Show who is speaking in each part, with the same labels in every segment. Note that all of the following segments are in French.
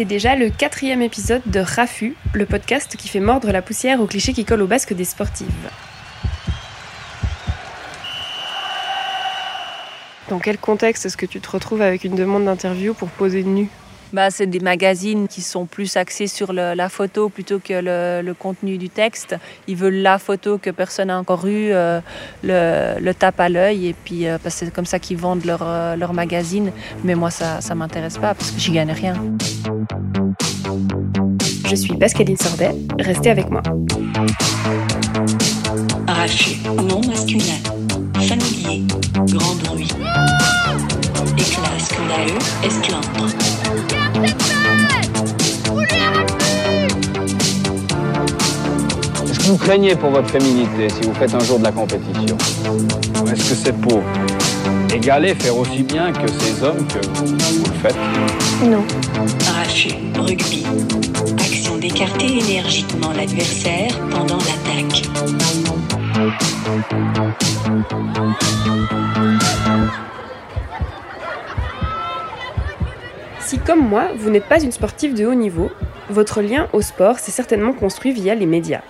Speaker 1: C'est déjà le quatrième épisode de Rafu, le podcast qui fait mordre la poussière aux clichés qui collent au basque des sportives. Dans quel contexte est-ce que tu te retrouves avec une demande d'interview pour poser nu?
Speaker 2: Bah, c'est des magazines qui sont plus axés sur la photo plutôt que le, contenu du texte. Ils veulent la photo que personne n'a encore eue, euh, le, tape à l'œil, et puis euh, c'est comme ça qu'ils vendent leur, euh, leur magazine. Mais moi, ça ne m'intéresse pas parce que j'y gagne rien.
Speaker 1: Je suis Pascaline Sordet, restez avec moi.
Speaker 3: Arraché, non masculin, familier, grand bruit. Éclat scandaleux, esclandre.
Speaker 4: Vous craignez pour votre féminité si vous faites un jour de la compétition Est-ce que c'est pour égaler, faire aussi bien que ces hommes que vous le faites?
Speaker 1: Non.
Speaker 3: Arraché, rugby. Action d'écarter énergiquement l'adversaire pendant l'attaque.
Speaker 1: Si comme moi, vous n'êtes pas une sportive de haut niveau, votre lien au sport s'est certainement construit via les médias.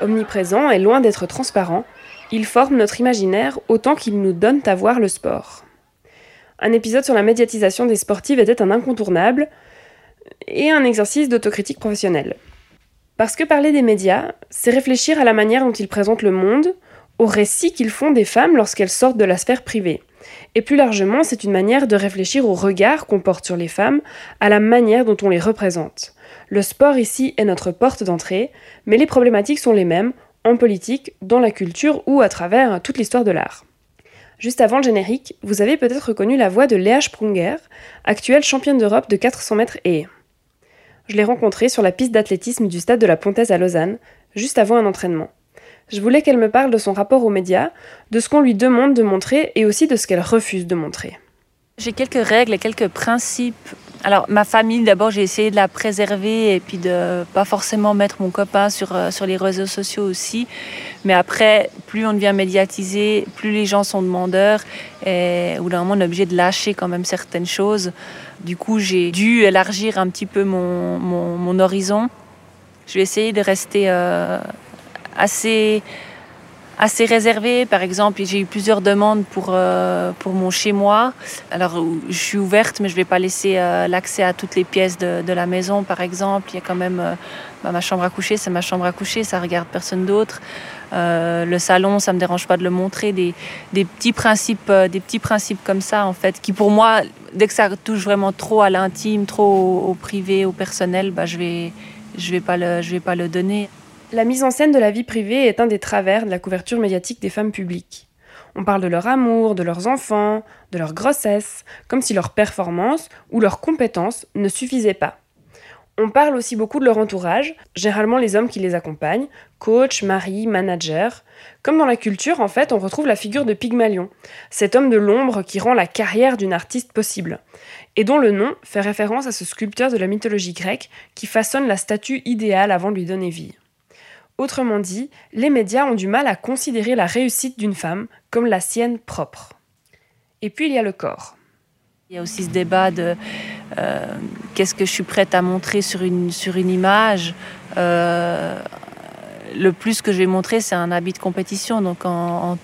Speaker 1: Omniprésent et loin d'être transparent, il forme notre imaginaire autant qu'il nous donne à voir le sport. Un épisode sur la médiatisation des sportives était un incontournable et un exercice d'autocritique professionnelle. Parce que parler des médias, c'est réfléchir à la manière dont ils présentent le monde, au récit qu'ils font des femmes lorsqu'elles sortent de la sphère privée. Et plus largement, c'est une manière de réfléchir au regard qu'on porte sur les femmes, à la manière dont on les représente. Le sport ici est notre porte d'entrée, mais les problématiques sont les mêmes, en politique, dans la culture ou à travers toute l'histoire de l'art. Juste avant le générique, vous avez peut-être reconnu la voix de Léa Sprunger, actuelle championne d'Europe de 400 mètres et. Je l'ai rencontrée sur la piste d'athlétisme du stade de la Pontaise à Lausanne, juste avant un entraînement. Je voulais qu'elle me parle de son rapport aux médias, de ce qu'on lui demande de montrer et aussi de ce qu'elle refuse de montrer.
Speaker 2: J'ai quelques règles et quelques principes. Alors ma famille, d'abord, j'ai essayé de la préserver et puis de pas forcément mettre mon copain sur, euh, sur les réseaux sociaux aussi. Mais après, plus on devient médiatisé, plus les gens sont demandeurs et au bout d'un moment, on est obligé de lâcher quand même certaines choses. Du coup, j'ai dû élargir un petit peu mon, mon, horizon. Je vais essayer de rester euh, assez, assez réservé. Par exemple, j'ai eu plusieurs demandes pour, euh, pour mon chez-moi. Alors, je suis ouverte, mais je ne vais pas laisser euh, l'accès à toutes les pièces de, la maison, par exemple. Il y a quand même euh, bah, ma chambre à coucher, c'est ma chambre à coucher, ça regarde personne d'autre. le salon, ça me dérange pas de le montrer. Des, des petits principes, des petits principes comme ça, en fait, qui pour moi, dès que ça touche vraiment trop à l'intime, trop au, privé, au personnel, bah, je vais, je vais vais pas le donner.
Speaker 1: La mise en scène de la vie privée est un des travers de la couverture médiatique des femmes publiques. On parle de leur amour, de leurs enfants, de leur grossesse, comme si leur performance ou leurs compétences ne suffisaient pas. On parle aussi beaucoup de leur entourage, généralement les hommes qui les accompagnent, coach, mari, manager. Comme dans la culture, en fait, on retrouve la figure de Pygmalion, cet homme de l'ombre qui rend la carrière d'une artiste possible, et dont le nom fait référence à ce sculpteur de la mythologie grecque qui façonne la statue idéale avant de lui donner vie. Autrement dit, les médias ont du mal à considérer la réussite d'une femme comme la sienne propre. Et puis il y a le corps.
Speaker 2: Il y a aussi ce débat de euh, qu'est-ce que je suis prête à montrer sur une, sur une image. Euh, le plus que je vais montrer, c'est un habit de compétition. Donc en,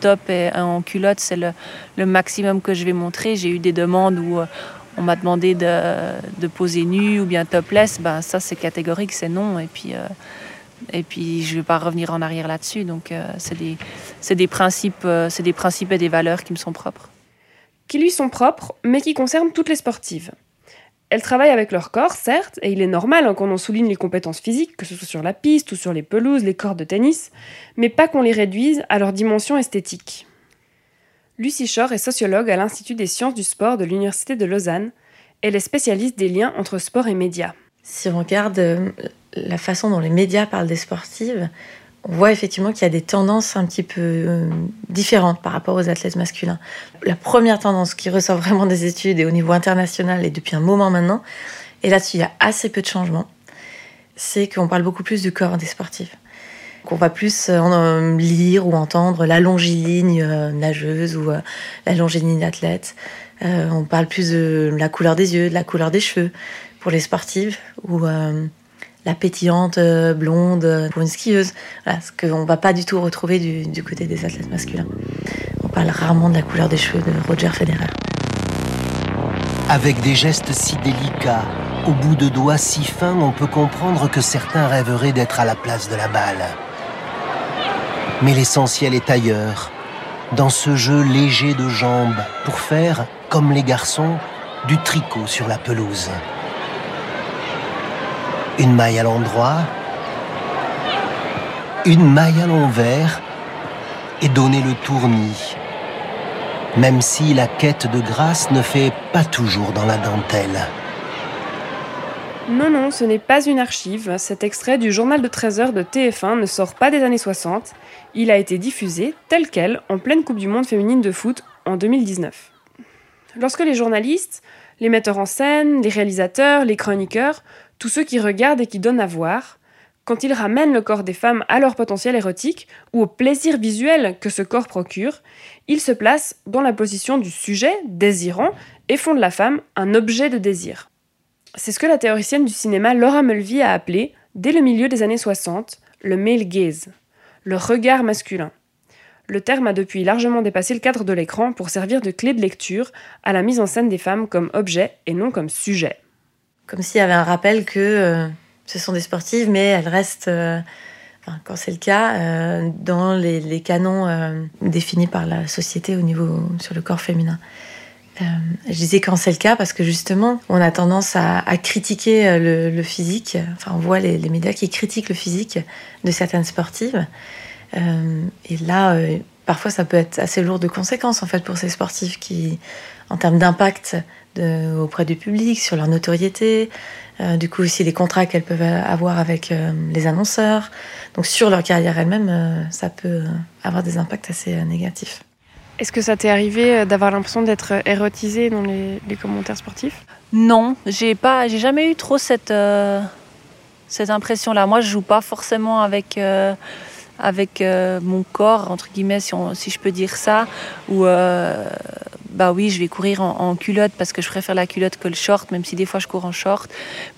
Speaker 2: top et en culotte, c'est le, maximum que je vais montrer. J'ai eu des demandes où euh, on m'a demandé de, poser nu ou bien topless. Ben, ça, c'est catégorique, c'est non. Et puis et puis, je ne vais pas revenir en arrière là-dessus. Donc, euh, c'est des, des, principes, euh, des principes et des valeurs qui me sont propres.
Speaker 1: Qui lui sont propres, mais qui concernent toutes les sportives. Elles travaillent avec leur corps, certes, et il est normal hein, qu'on en souligne les compétences physiques, que ce soit sur la piste ou sur les pelouses, les cordes de tennis, mais pas qu'on les réduise à leur dimension esthétique. Lucie Shore est sociologue à l'Institut des sciences du sport de l'Université de Lausanne. Elle est spécialiste des liens entre sport et médias.
Speaker 5: Si on regarde euh, la façon dont les médias parlent des sportives, on voit effectivement qu'il y a des tendances un petit peu euh, différentes par rapport aux athlètes masculins. La première tendance qui ressort vraiment des études et au niveau international et depuis un moment maintenant, et là-dessus il y a assez peu de changements, c'est qu'on parle beaucoup plus du corps des sportifs. Qu'on va plus euh, lire ou entendre la longiligne nageuse ou la longiligne athlète. on parle plus de la couleur des yeux, de la couleur des cheveux, pour les sportives ou euh, la pétillante euh, blonde pour une skieuse. Voilà, ce qu'on va pas du tout retrouver du, côté des athlètes masculins. On parle rarement de la couleur des cheveux de Roger Federer.
Speaker 6: Avec des gestes si délicats, au bout de doigts si fins, on peut comprendre que certains rêveraient d'être à la place de la balle. Mais l'essentiel est ailleurs, dans ce jeu léger de jambes, pour faire, comme les garçons, du tricot sur la pelouse. Une maille à l'endroit, une maille à l'envers et donner le tournis. Même si la quête de grâce ne fait pas toujours dans la dentelle.
Speaker 1: Non, non, ce n'est pas une archive. Cet extrait du journal de 13 heures de TF1 ne sort pas des années 60. Il a été diffusé tel quel en pleine Coupe du Monde féminine de foot en 2019. Lorsque les journalistes, les metteurs en scène, les réalisateurs, les chroniqueurs, tous ceux qui regardent et qui donnent à voir, quand ils ramènent le corps des femmes à leur potentiel érotique ou au plaisir visuel que ce corps procure, ils se placent dans la position du sujet désirant et font de la femme un objet de désir. C'est ce que la théoricienne du cinéma Laura Mulvey a appelé, dès le milieu des années 60, le male gaze le regard masculin. Le terme a depuis largement dépassé le cadre de l'écran pour servir de clé de lecture à la mise en scène des femmes comme objet et non comme sujet.
Speaker 5: Comme s'il y avait un rappel que euh, ce sont des sportives, mais elles restent, euh, enfin, quand c'est le cas, euh, dans les, les canons définis par la société au niveau sur le corps féminin. je disais quand c'est le cas parce que justement, on a tendance à, critiquer le, physique. Enfin, on voit les, les, médias qui critiquent le physique de certaines sportives. Et là, parfois, ça peut être assez lourd de conséquences en fait pour ces sportifs qui, en termes d'impact auprès du public, sur leur notoriété, euh, du coup aussi les contrats qu'elles peuvent avoir avec euh, les annonceurs. Donc sur leur carrière elle-même, euh, ça peut avoir des impacts assez négatifs.
Speaker 1: Est-ce que ça t'est arrivé d'avoir l'impression d'être érotisée dans les, les, commentaires sportifs?
Speaker 2: Non, j'ai pas, j'ai jamais eu trop cette cette impression-là. Moi, je joue pas forcément avec avec euh, mon corps, entre guillemets, si, on, si, je peux dire ça, ou euh, bah oui, je vais courir en, culotte parce que je préfère la culotte que le short, même si des fois je cours en short,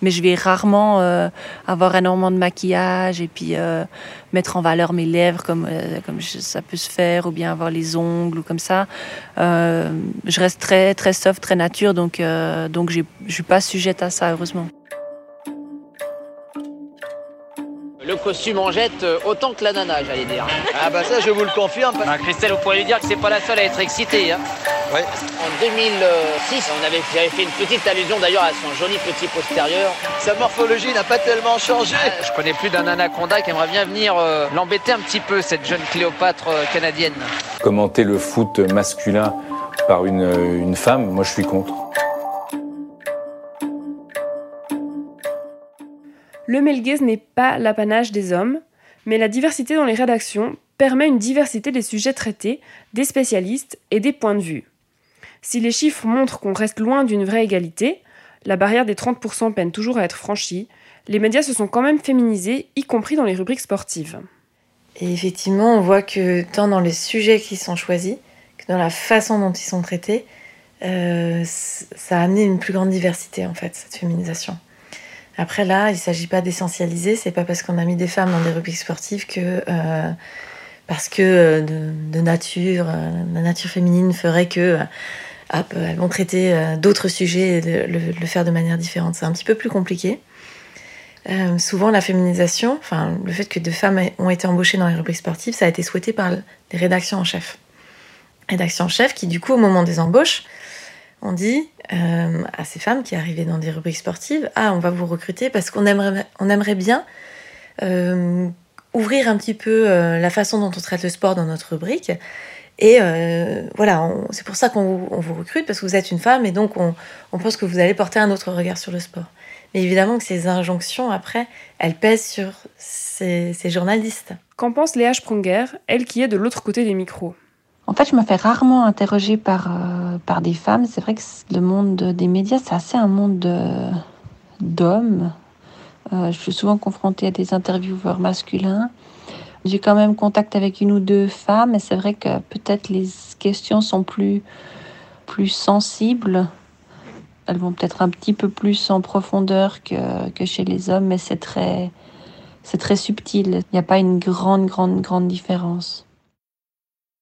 Speaker 2: mais je vais rarement euh, avoir énormément de maquillage et puis euh, mettre en valeur mes lèvres comme, euh, comme ça peut se faire, ou bien avoir les ongles ou comme ça. je reste très, très soft, très nature, donc, donc je ne suis pas sujette à ça, heureusement.
Speaker 7: Le costume en jette autant que la nana, j'allais dire.
Speaker 8: Ah bah ça, je vous le confirme.
Speaker 7: Ah, Christelle, vous pourriez lui dire que c'est pas la seule à être excitée. Hein. En 2006, on avait, j'avais fait une petite allusion d'ailleurs à son joli petit postérieur.
Speaker 8: Sa morphologie n'a pas tellement changé.
Speaker 7: Ah, je connais plus d'un anaconda qui aimerait bien venir euh, l'embêter un petit peu, cette jeune Cléopâtre euh, canadienne.
Speaker 9: Commenter le foot masculin par une, une femme, moi je suis contre.
Speaker 1: Le gaze n'est pas l'apanage des hommes, mais la diversité dans les rédactions permet une diversité des sujets traités, des spécialistes et des points de vue. Si les chiffres montrent qu'on reste loin d'une vraie égalité, la barrière des 30% peine toujours à être franchie, les médias se sont quand même féminisés, y compris dans les rubriques sportives.
Speaker 5: Et effectivement, on voit que tant dans les sujets qui sont choisis, que dans la façon dont ils sont traités, euh, ça a amené une plus grande diversité, en fait, cette féminisation. Après là, il ne s'agit pas d'essentialiser. C'est pas parce qu'on a mis des femmes dans des rubriques sportives que euh, parce que euh, de, nature, euh, la nature féminine ferait que elles vont traiter d'autres sujets et le, faire de manière différente. C'est un petit peu plus compliqué. Souvent, la féminisation, enfin le fait que deux femmes ont été embauchées dans les rubriques sportives, ça a été souhaité par les rédactions en chef. Rédactions en chef qui, du coup, au moment des embauches, on dit euh, à ces femmes qui arrivaient dans des rubriques sportives Ah, on va vous recruter parce qu'on aimerait, on aimerait bien euh, ouvrir un petit peu euh, la façon dont on traite le sport dans notre rubrique. Et euh, voilà, c'est pour ça qu'on vous, vous, recrute, parce que vous êtes une femme et donc on, on, pense que vous allez porter un autre regard sur le sport. Mais évidemment que ces injonctions, après, elles pèsent sur ces, ces journalistes.
Speaker 1: Qu'en pense Léa Sprunger, elle qui est de l'autre côté des micros?
Speaker 2: En fait, je me fais rarement interroger par, euh, par des femmes. C'est vrai que le monde des médias, c'est assez un monde d'hommes. Euh, je suis souvent confrontée à des intervieweurs masculins. J'ai quand même contact avec une ou deux femmes, et c'est vrai que peut-être les questions sont plus, plus sensibles. elles vont peut-être un petit peu plus en profondeur que, que chez les hommes, mais c'est très, c'est très subtil. Il n'y a pas une grande, grande, grande différence.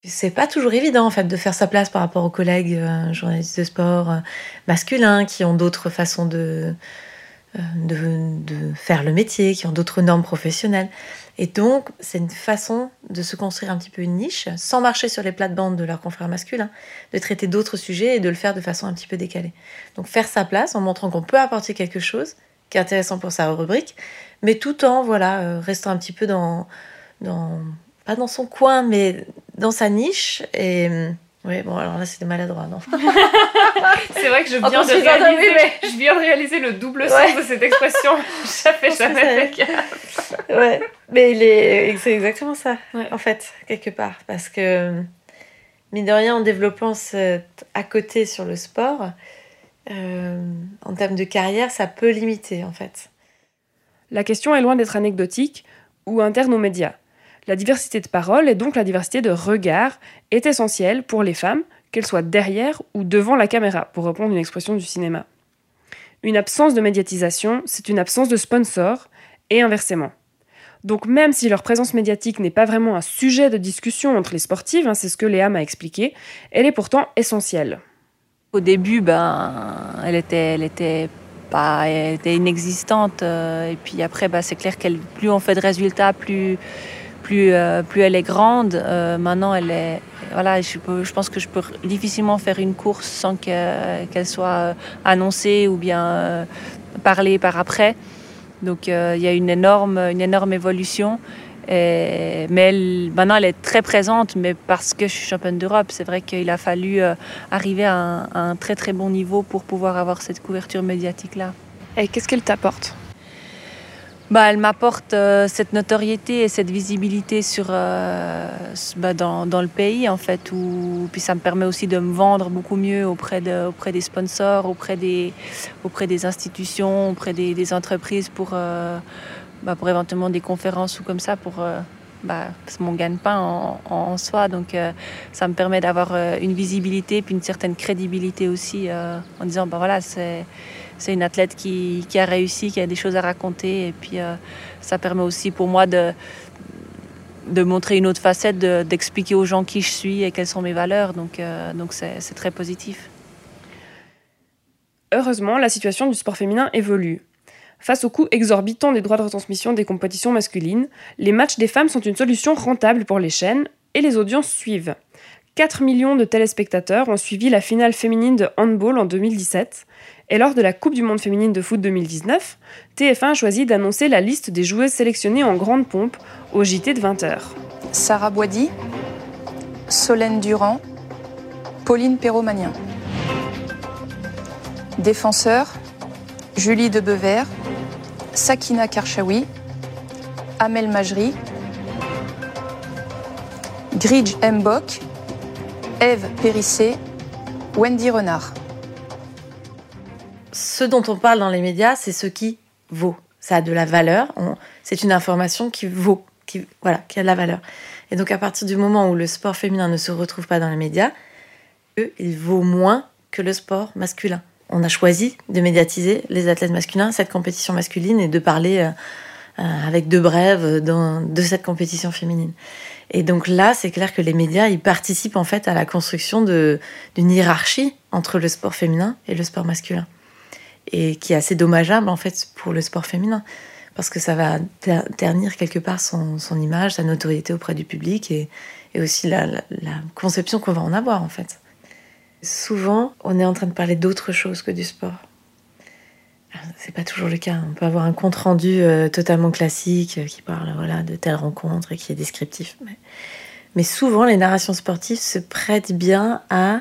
Speaker 5: C'est pas toujours évident en fait de faire sa place par rapport aux collègues euh, journalistes de sport euh, masculins qui ont d'autres façons de, euh, de, faire le métier, qui ont d'autres normes professionnelles. Et donc, c'est une façon de se construire un petit peu une niche, sans marcher sur les plates-bandes de leurs confrères masculins, de traiter d'autres sujets et de le faire de façon un petit peu décalée. Donc, faire sa place en montrant qu'on peut apporter quelque chose qui est intéressant pour sa rubrique, mais tout en voilà restant un petit peu dans pas dans son coin, mais dans sa niche. Et oui, bon, alors là, c'était maladroit, non
Speaker 1: C'est vrai que je viens, de réaliser, mais... je viens de réaliser le double sens ouais. de cette expression. J'avais jamais fait
Speaker 5: Ouais, mais il est... c'est exactement ça, ouais. en fait, quelque part. Parce que, mine de rien, en développant cet à côté sur le sport, euh, en termes de carrière, ça peut limiter, en fait.
Speaker 1: La question est loin d'être anecdotique ou interne aux médias. La diversité de parole et donc la diversité de regard est essentielle pour les femmes, qu'elles soient derrière ou devant la caméra, pour reprendre une expression du cinéma. Une absence de médiatisation, c'est une absence de sponsor, et inversement. Donc même si leur présence médiatique n'est pas vraiment un sujet de discussion entre les sportives, hein, c'est ce que Léa m'a expliqué, elle est pourtant essentielle.
Speaker 2: Au début, ben, elle était, elle était pas, inexistante, euh, et puis après, ben, c'est clair qu'elle, plus on fait de résultats, plus plus, euh, plus elle est grande. Euh, maintenant, elle est, voilà, je, pense que je peux difficilement faire une course sans qu'elle qu soit annoncée ou bien euh, parlée par après. Donc, il y a une énorme, une énorme évolution. Mais maintenant, elle est très présente, mais parce que je suis championne d'Europe, c'est vrai qu'il a fallu arriver à un, à un très très bon niveau pour pouvoir avoir cette couverture médiatique-là.
Speaker 1: Et qu'est-ce qu'elle t'apporte?
Speaker 2: Bah, elle m'apporte euh, cette notoriété et cette visibilité sur, euh, bah, dans, dans, le pays, en fait. Où, puis ça me permet aussi de me vendre beaucoup mieux auprès, de, auprès des sponsors, auprès des, auprès des institutions, auprès des, entreprises pour, euh, bah, pour éventuellement des conférences ou comme ça pour. Bah, mon gagne-pain en, soi. Donc, euh, ça me permet d'avoir euh, une visibilité puis une certaine crédibilité aussi euh, en disant, bah voilà, c'est, c'est une athlète qui, qui, a réussi, qui a des choses à raconter. Et puis, ça permet aussi pour moi de, de montrer une autre facette, de, d'expliquer aux gens qui je suis et quelles sont mes valeurs. Donc, donc c'est très positif.
Speaker 1: Heureusement, la situation du sport féminin évolue. Face au coût exorbitant des droits de retransmission des compétitions masculines, les matchs des femmes sont une solution rentable pour les chaînes et les audiences suivent. 4 millions de téléspectateurs ont suivi la finale féminine de handball en 2017 et lors de la Coupe du monde féminine de foot 2019, TF1 a choisi d'annoncer la liste des joueuses sélectionnées en grande pompe au JT de 20h.
Speaker 10: Sarah Boidi, Solène Durand, Pauline Perromagnin. Défenseur, Julie de Bever, Sakina Karchaoui, Amel Majri, Gridge Mbok, Eve Périssé, Wendy Renard.
Speaker 5: Ce dont on parle dans les médias, c'est ce qui vaut. Ça a de la valeur. C'est une information qui vaut, qui, voilà, qui a de la valeur. Et donc, à partir du moment où le sport féminin ne se retrouve pas dans les médias, eux, il vaut moins que le sport masculin on a choisi de médiatiser les athlètes masculins, cette compétition masculine, et de parler euh, euh, avec deux brèves de cette compétition féminine. Et donc là, c'est clair que les médias, ils participent en fait à la construction d'une hiérarchie entre le sport féminin et le sport masculin. Et qui est assez dommageable en fait pour le sport féminin. Parce que ça va ternir quelque part son, image, sa notoriété auprès du public et, aussi la, la, la conception qu'on va en avoir en fait. Souvent, on est en train de parler d'autre chose que du sport. C'est pas toujours le cas. On peut avoir un compte rendu euh, totalement classique euh, qui parle voilà, de telle rencontre et qui est descriptif. Mais, souvent, les narrations sportives se prêtent bien à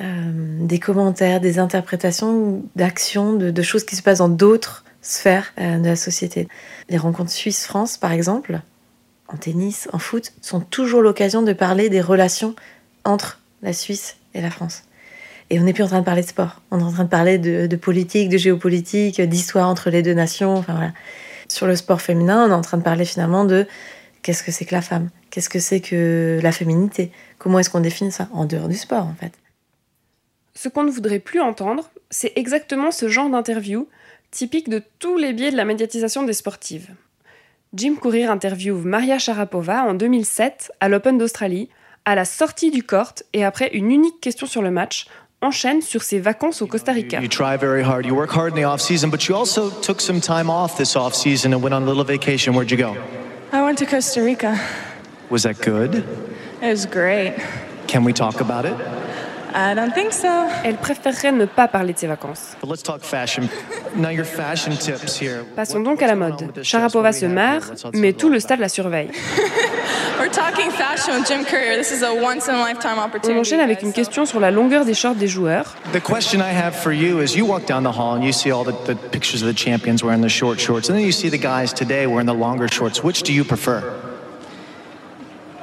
Speaker 5: euh, des commentaires, des interprétations d'actions, de, de, choses qui se passent dans d'autres sphères de la société. Les rencontres Suisse-France, par exemple, en tennis, en foot, sont toujours l'occasion de parler des relations entre la Suisse et la France. Et on n'est plus en train de parler de sport. On est en train de parler de, politique, de géopolitique, d'histoire entre les deux nations. Enfin, voilà. Sur le sport féminin, on est en train de parler finalement de qu'est-ce que c'est que la femme? Qu'est-ce que c'est que la féminité? Comment est-ce qu'on définit ça? En dehors du sport, en fait.
Speaker 1: Ce qu'on ne voudrait plus entendre, c'est exactement ce genre d'interview, typique de tous les biais de la médiatisation des sportives. Jim Courier interviewe Maria Sharapova en 2007 à l'Open d'Australie, à la sortie du court et après une unique question sur le match, enchaîne sur ses vacances au Costa Rica.
Speaker 11: You try very hard. You work hard in the off season, but you also took some time off this off season and went on a little vacation. Where'd you go?
Speaker 12: I went to Costa Rica.
Speaker 11: Was that good?
Speaker 12: It was great.
Speaker 11: Can we talk about it?
Speaker 12: I don't think so.
Speaker 1: Elle préférerait ne pas parler de ses vacances.
Speaker 11: But let's talk fashion. Now your fashion tips here.
Speaker 1: Passons donc à la mode. Sharapova se marre, mais tout le stade la surveille.
Speaker 12: We're talking fashion with Jim Courier. This is a once in a lifetime
Speaker 1: On
Speaker 12: opportunity.
Speaker 1: enchaîne avec une question sur la longueur des shorts des joueurs.
Speaker 11: The question I have for you is you walk down the hall and you see all the, the pictures of the champions wearing the short shorts, and then you see the guys today wearing the longer shorts. Which do you prefer?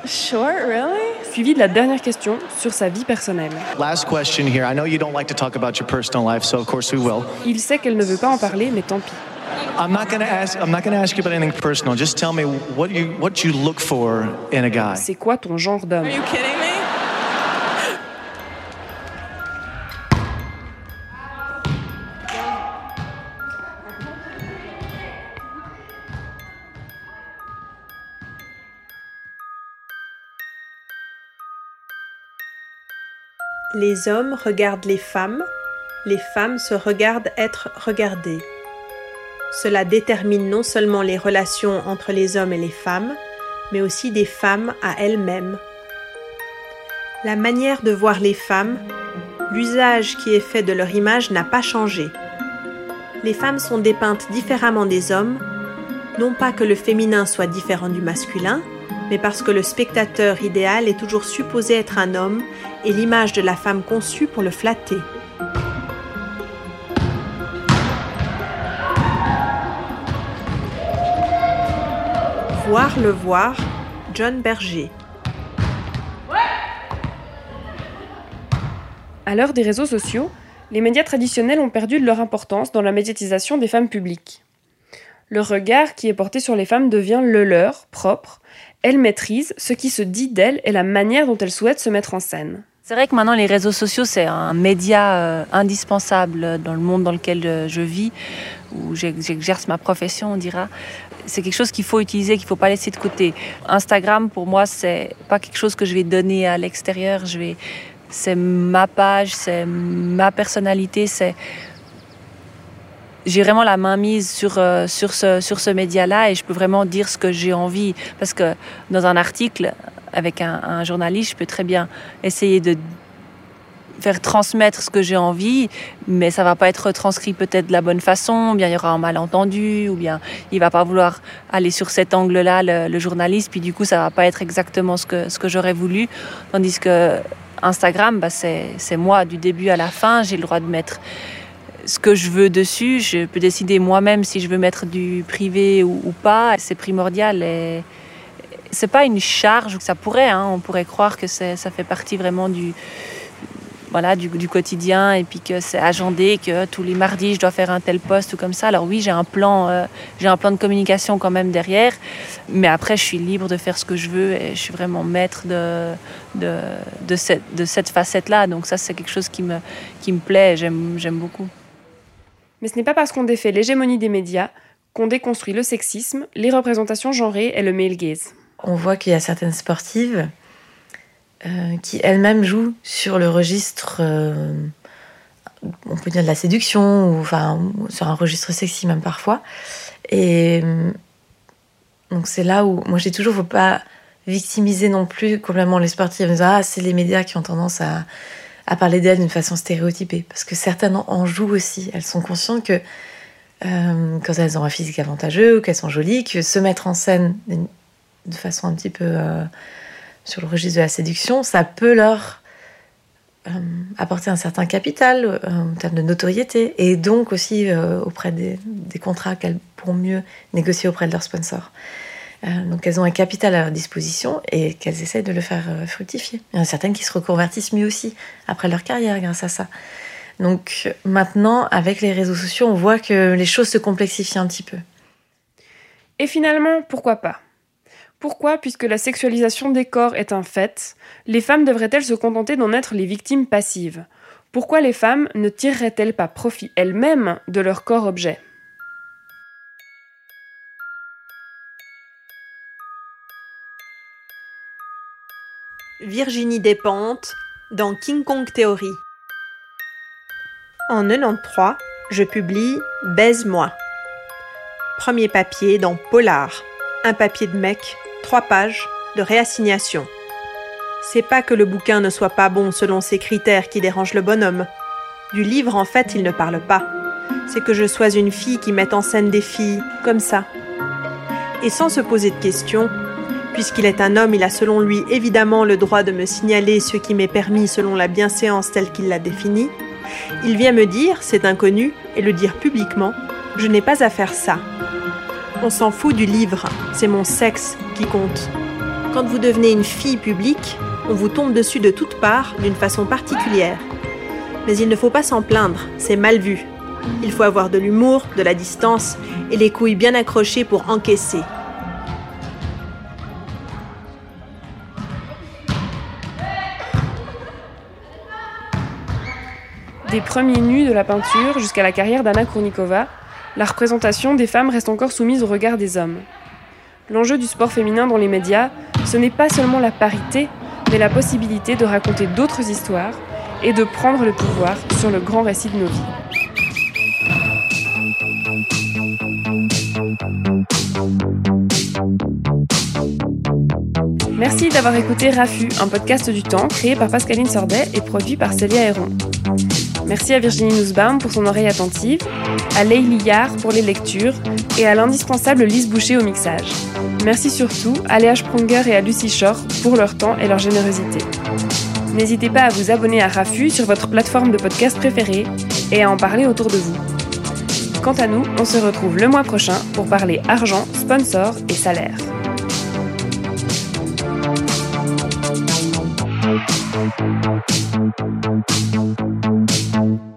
Speaker 12: Short, really?
Speaker 1: Suivi de la dernière question sur sa vie personnelle.
Speaker 11: Last question here. I know you don't like to talk about your personal life, so of course we will.
Speaker 1: Il sait qu'elle ne veut pas en parler, mais tant pis.
Speaker 11: I'm not going to ask. I'm not going to ask you about anything personal. Just tell me what you what you look for in a guy.
Speaker 1: C'est quoi ton genre d'homme?
Speaker 12: Are you kidding me?
Speaker 13: Les hommes regardent les femmes, les femmes se regardent être regardées. Cela détermine non seulement les relations entre les hommes et les femmes, mais aussi des femmes à elles-mêmes. La manière de voir les femmes, l'usage qui est fait de leur image n'a pas changé. Les femmes sont dépeintes différemment des hommes, non pas que le féminin soit différent du masculin, mais parce que le spectateur idéal est toujours supposé être un homme et l'image de la femme conçue pour le flatter. Voir le voir, John Berger.
Speaker 1: À l'heure des réseaux sociaux, les médias traditionnels ont perdu de leur importance dans la médiatisation des femmes publiques. Le regard qui est porté sur les femmes devient le leur, propre. Elles maîtrisent ce qui se dit d'elles et la manière dont elles souhaitent se mettre en scène.
Speaker 2: C'est vrai que maintenant les réseaux sociaux c'est un média euh, indispensable dans le monde dans lequel euh, je vis, où j'ex- j'exerce ma profession, on dira. C'est quelque chose qu'il faut utiliser, qu'il faut pas laisser de côté. Instagram pour moi c'est pas quelque chose que je vais donner à l'extérieur. C'est ma page, c'est ma personnalité, j'ai vraiment la main mise sur, euh, sur ce média-là et je peux vraiment dire ce que j'ai envie. Parce que dans un article, avec un, journaliste, je peux très bien essayer de faire transmettre ce que j'ai envie, mais ça va pas être transcrit peut-être de la bonne façon, ou bien il y aura un malentendu, ou bien il va pas vouloir aller sur cet angle-là, le, journaliste, puis du coup ça va pas être exactement ce que, ce que j'aurais voulu. Tandis que Instagram, bah, c'est moi du début à la fin, j'ai le droit de mettre ce que je veux dessus. Je peux décider moi-même si je veux mettre du privé ou, pas. C'est primordial. C'est pas une charge. Ça pourrait, hein, on pourrait croire que ça fait partie vraiment du, voilà, du, quotidien et puis que c'est agendé, que tous les mardis je dois faire un tel poste ou comme ça. Alors oui, j'ai un plan, euh, j'ai un plan de communication quand même derrière, mais après je suis libre de faire ce que je veux et je suis vraiment maître de, de, cette, de cette facette-là. Donc ça, c'est quelque chose qui me, qui me plaît. J'aime beaucoup.
Speaker 1: Mais ce n'est pas parce qu'on défait l'hégémonie des médias qu'on déconstruit le sexisme, les représentations genrées et le male gaze.
Speaker 5: On voit qu'il y a certaines sportives euh, qui elles-mêmes jouent sur le registre, euh, on peut dire de la séduction, ou enfin sur un registre sexy même parfois. Et euh, donc c'est là où moi j'ai toujours, faut pas victimiser non plus complètement les sportives disant ah c'est les médias qui ont tendance à, à parler d'elles d'une façon stéréotypée parce que certaines en- en jouent aussi. Elles sont conscientes que quand elles ont un physique avantageux ou qu'elles sont jolies, que se mettre en scène de façon un petit peu euh, sur le registre de la séduction, ça peut leur euh, apporter un certain capital euh, en termes de notoriété et donc aussi auprès des, des contrats qu'elles pourront mieux négocier auprès de leurs sponsors. Donc elles ont un capital à leur disposition et qu'elles essaient de le faire fructifier. Il y en a certaines qui se reconvertissent mieux aussi après leur carrière grâce à ça. Donc maintenant, avec les réseaux sociaux, on voit que les choses se complexifient un petit peu.
Speaker 1: Et finalement, pourquoi pas? Pourquoi, puisque la sexualisation des corps est un fait, les femmes devraient-elles se contenter d'en être les victimes passives? Pourquoi les femmes ne tireraient-elles pas profit elles-mêmes de leur corps-objet
Speaker 13: Virginie Despentes dans King Kong Theory. En 93, je publie Baise-moi. Premier papier dans Polar, un papier de mec, trois pages de réassignation. C'est pas que le bouquin ne soit pas bon selon ses critères qui dérangent le bonhomme. Du livre, en fait, il ne parle pas. C'est que je sois une fille qui mette en scène des filles comme ça. Et sans se poser de questions, puisqu'il est un homme, il a selon lui évidemment le droit de me signaler ce qui m'est permis selon la bienséance telle qu'il l'a définie. Il vient me dire, c'est inconnu, et le dire publiquement, je n'ai pas à faire ça. On s'en fout du livre, c'est mon sexe qui compte. Quand vous devenez une fille publique, on vous tombe dessus de toutes parts d'une façon particulière. Mais il ne faut pas s'en plaindre, c'est mal vu. Il faut avoir de l'humour, de la distance et les couilles bien accrochées pour encaisser.
Speaker 1: Des premiers nus de la peinture jusqu'à la carrière d'Anna Kournikova, la représentation des femmes reste encore soumise au regard des hommes. L'enjeu du sport féminin dans les médias, ce n'est pas seulement la parité, mais la possibilité de raconter d'autres histoires et de prendre le pouvoir sur le grand récit de nos vies. Merci d'avoir écouté Rafu, un podcast du temps créé par Pascaline Sordet et produit par Célia Héron. Merci à Virginie Nussbaum pour son oreille attentive, à Leïli Yard pour les lectures et à l'indispensable Lise Boucher au mixage. Merci surtout à Léa Sprunger et à Lucie Shore pour leur temps et leur générosité. N'hésitez pas à vous abonner à Rafu sur votre plateforme de podcast préférée et à en parler autour de vous. Quant à nous, on se retrouve le mois prochain pour parler argent, sponsor et salaire.
Speaker 3: Thank you.